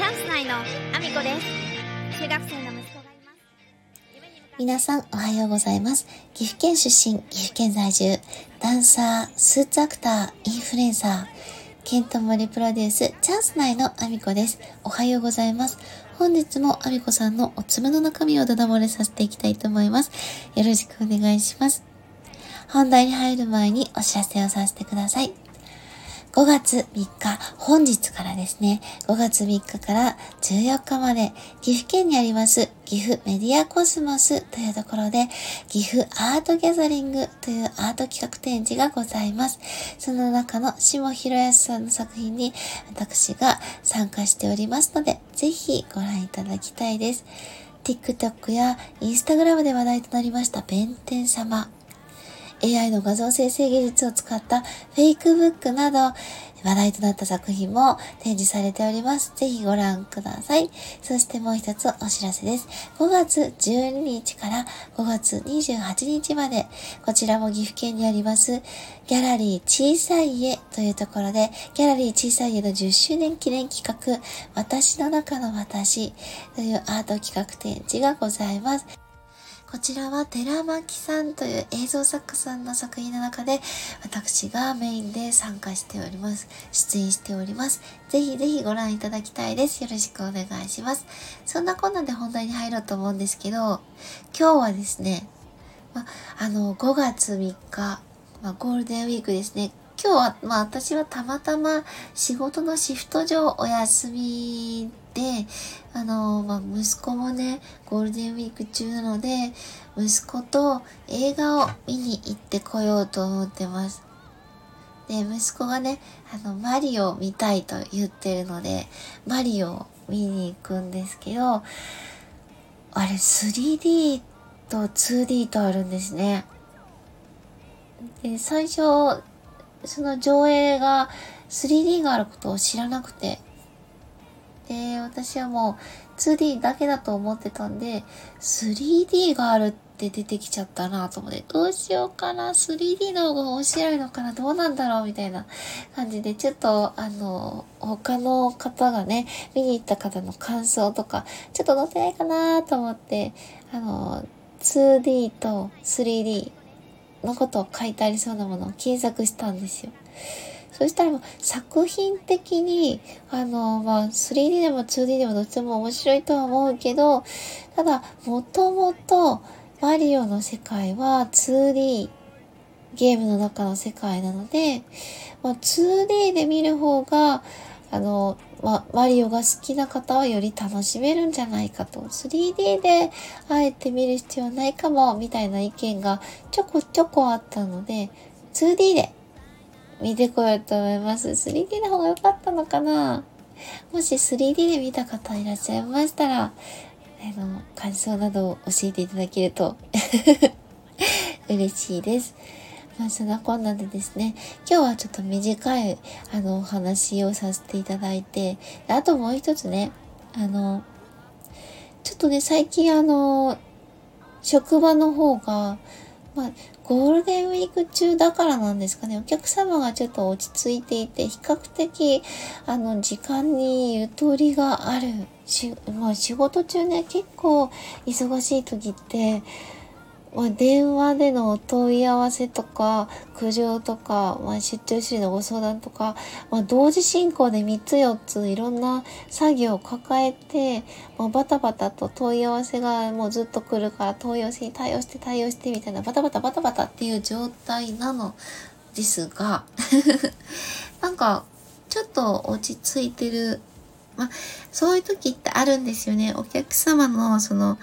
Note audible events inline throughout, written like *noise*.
チャンス内のアミコです中学生の息子がいます皆さんおはようございます。岐阜県出身、岐阜県在住、ダンサー、スーツアクター、インフルエンサー、ケントモリプロデュース、チャンス内のアミコです。おはようございます。本日もアミコさんのおつむの中身をダダ漏れさせていきたいと思います。よろしくお願いします。本題に入る前にお知らせをさせてください。5月3日、本日からですね、5月3日から14日まで、岐阜県にあります岐阜メディアコスモスというところで、岐阜アートギャザリングというアート企画展示がございます。その中の下広康さんの作品に私が参加しておりますので、ぜひご覧いただきたいです。TikTok や Instagram で話題となりました弁天様。AI の画像生成技術を使ったフェイクブックなど話題となった作品も展示されております。ぜひご覧ください。そしてもう一つお知らせです。5月12日から5月28日まで、こちらも岐阜県にありますギャラリー小さい家というところで、ギャラリー小さい家の10周年記念企画、私の中の私というアート企画展示がございます。こちらは寺巻さんという映像作家さんの作品の中で私がメインで参加しております。出演しております。ぜひぜひご覧いただきたいです。よろしくお願いします。そんなこんなで本題に入ろうと思うんですけど、今日はですね、ま、あの、5月3日、ま、ゴールデンウィークですね。今日は、ま私はたまたま仕事のシフト上お休みで、あの、まあ、息子もね、ゴールデンウィーク中なので、息子と映画を見に行ってこようと思ってます。で、息子がね、あの、マリオを見たいと言ってるので、マリオを見に行くんですけど、あれ 3D と 2D とあるんですね。で、最初、その上映が 3D があることを知らなくて、で、私はもう 2D だけだと思ってたんで、3D があるって出てきちゃったなと思って、どうしようかな、3D の方が面白いのかな、どうなんだろうみたいな感じで、ちょっと、あの、他の方がね、見に行った方の感想とか、ちょっと載せないかなと思って、あの、2D と 3D のことを書いてありそうなものを検索したんですよ。そしたら作品的に、あの、まあ、3D でも 2D でもどっちでも面白いとは思うけど、ただ、もともとマリオの世界は 2D ゲームの中の世界なので、まあ、2D で見る方が、あの、まマリオが好きな方はより楽しめるんじゃないかと。3D であえて見る必要ないかも、みたいな意見がちょこちょこあったので、2D で見てこようと思います。3D の方が良かったのかな？もし 3D で見た方いらっしゃいましたら、あの、感想などを教えていただけると *laughs* 嬉しいです。まあ、そんなこんなでですね、今日はちょっと短い、あの、お話をさせていただいて、あともう一つね、あの、ちょっとね、最近あの、職場の方が、まあ、ゴールデンウィーク中だからなんですかね、お客様がちょっと落ち着いていて、比較的、あの、時間にゆとりがある。し、まあ、仕事中ね、結構忙しい時って、まあ、電話での問い合わせとか、苦情とか、まあ、出張処理のご相談とか、まあ、同時進行で3つ4ついろんな作業を抱えて、まあ、バタバタと問い合わせがもうずっと来るから問い合わせに対応して対応してみたいなバタバタバタバタっていう状態なのですが、*laughs* なんかちょっと落ち着いてる。まあ、そういう時ってあるんですよね。お客様のその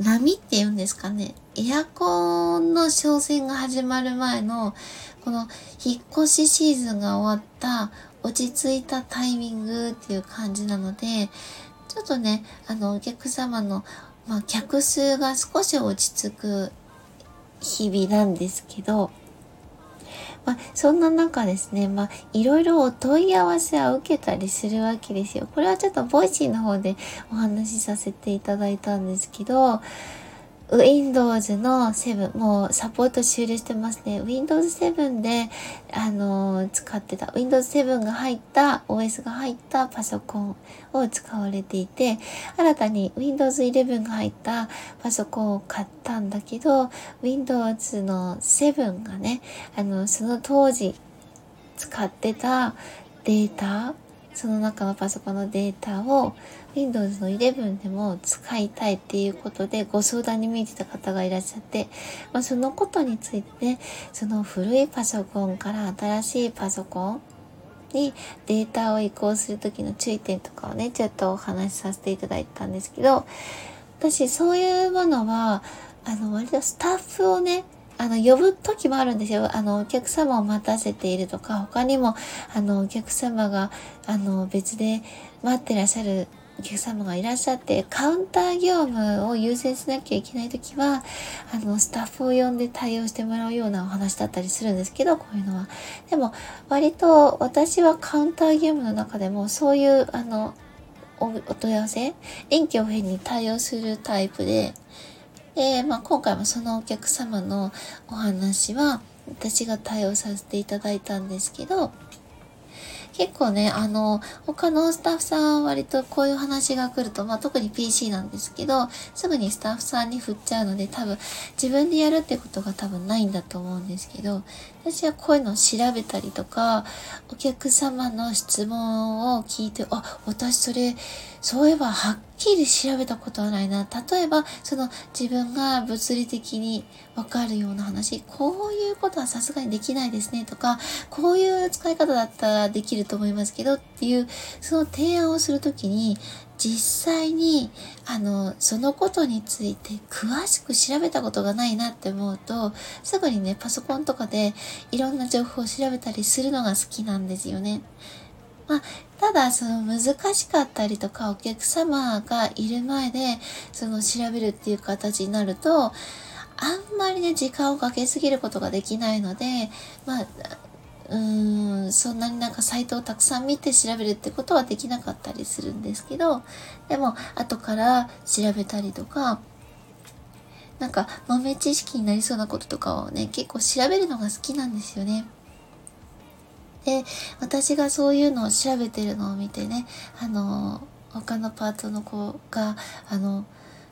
波って言うんですかね。エアコンの商戦が始まる前の、この引っ越しシーズンが終わった落ち着いたタイミングっていう感じなので、ちょっとね、あの、お客様の、まあ、客数が少し落ち着く日々なんですけど、まあ、そんな中ですね、まあ、いろいろお問い合わせは受けたりするわけですよ。これはちょっと Voicy の方でお話しさせていただいたんですけど、Windows の7、もうサポート終了してますね。Windows 7で、あのー、使ってた、Windows 7が入った、OS が入ったパソコンを使われていて、新たに Windows 11が入ったパソコンを買ったんだけど、Windows の7がね、あの、その当時使ってたデータ、その中のパソコンのデータを Windows の11でも使いたいっていうことでご相談に見えてた方がいらっしゃって、まあ、そのことについて、ね、その古いパソコンから新しいパソコンにデータを移行する時の注意点とかをね、ちょっとお話しさせていただいたんですけど、私そういうものは、あの、割とスタッフをね、あの、呼ぶ時もあるんですよ。あの、お客様を待たせているとか、他にも、あの、お客様が、あの、別で待ってらっしゃるお客様がいらっしゃって、カウンター業務を優先しなきゃいけないときは、あの、スタッフを呼んで対応してもらうようなお話だったりするんですけど、こういうのは。でも、割と私はカウンター業務の中でも、そういう、あの、おお問い合わせ、臨機応変に対応するタイプで、で、まあ、今回もそのお客様のお話は、私が対応させていただいたんですけど、結構ね、あの、他のスタッフさんは割とこういう話が来ると、まあ特に PC なんですけど、すぐにスタッフさんに振っちゃうので、多分自分でやるってことが多分ないんだと思うんですけど、私はこういうのを調べたりとか、お客様の質問を聞いて、あ、私それ、そういえばはっきり調べたことはないな。例えば、その自分が物理的にわかるような話、こういうことはさすがにできないですねとか、こういう使い方だったらできると思いますけどっていう、その提案をするときに、実際に、あの、そのことについて詳しく調べたことがないなって思うと、すぐにね、パソコンとかでいろんな情報を調べたりするのが好きなんですよね。まあ、ただ、その難しかったりとか、お客様がいる前で、その調べるっていう形になると、あんまりね、時間をかけすぎることができないので、まあ、うーん、そんなになんかサイトをたくさん見て調べるってことはできなかったりするんですけど、でも、後から調べたりとか、なんか豆知識になりそうなこととかをね、結構調べるのが好きなんですよね。で、私がそういうのを調べてるのを見てね、あの、他のパートの子が、あの、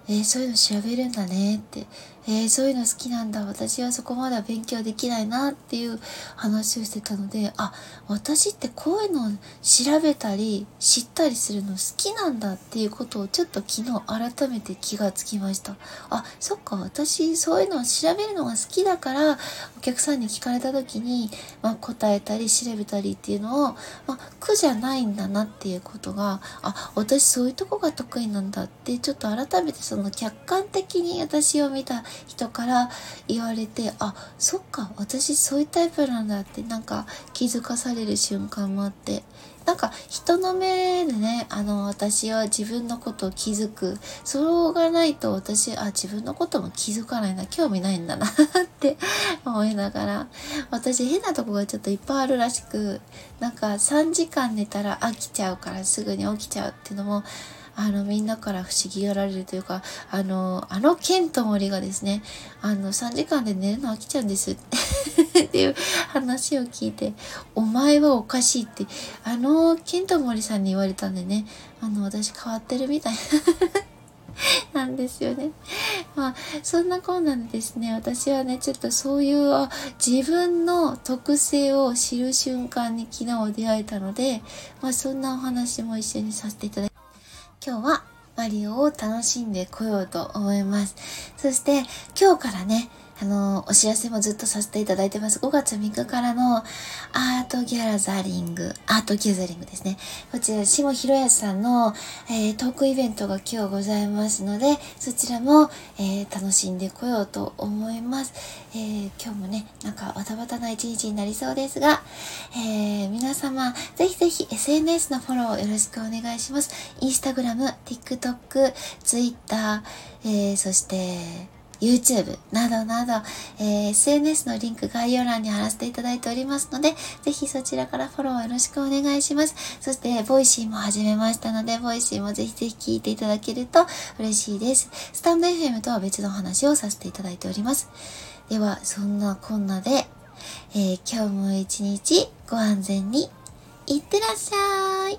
えー、そういうの調べるんだねって、えー、そういうの好きなんだ。私はそこまでは勉強できないなっていう話をしてたので、あ、私ってこういうのを調べたり知ったりするの好きなんだっていうことをちょっと昨日改めて気がつきました。あ、そっか、私そういうのを調べるのが好きだから、客さんに聞かれた時に、まあ、答えたり調べたりっていうのを、まあ、苦じゃないんだなっていうことが、あ、私そういうとこが得意なんだってちょっと改めてその客観的に私を見た人から言われて、あ、そっか、私そういうタイプなんだってなんか気づかされる瞬間もあって、なんか人の目でね、あの、私は自分のことを気づく。それがないと私、あ、自分のことも気づかないな、興味ないんだなって思いながら、私変なとこがちょっといっぱいあるらしく、なんか3時間寝たら飽きちゃうからすぐに起きちゃうっていうのも、あの、みんなから不思議がられるというか、あの、あのケントモリがですね、あの、3時間で寝るの飽きちゃうんです。*laughs* っていう話を聞いて、お前はおかしいって、あの、ケントモリさんに言われたんでね、あの、私変わってるみたいな。*laughs* なんですよね。まあ、そんなこんなでですね、私はね、ちょっとそういう、自分の特性を知る瞬間に昨日出会えたので、まあ、そんなお話も一緒にさせていただき今日はマリオを楽しんでこようと思います。そして今日からね、あの、お知らせもずっとさせていただいてます。5月3日からのアートギャラザリング、アートギャザリングですね。こちら、下広康さんの、えー、トークイベントが今日ございますので、そちらも、えー、楽しんでこようと思います。えー、今日もね、なんかバタバタな一日になりそうですが、え皆様、ぜひぜひ SNS のフォローよろしくお願いします。インスタグラム、TikTok、Twitter、えそして、YouTube などなど、えー、SNS のリンク概要欄に貼らせていただいておりますので、ぜひそちらからフォローよろしくお願いします。そして、 Voicyも始めましたので、 Voicyもぜひぜひ聞いていただけると嬉しいです。 stand.fm とは別の話をさせていただいております。では、そんなこんなで、えー、今日も一日ご安全に、いってらっしゃい。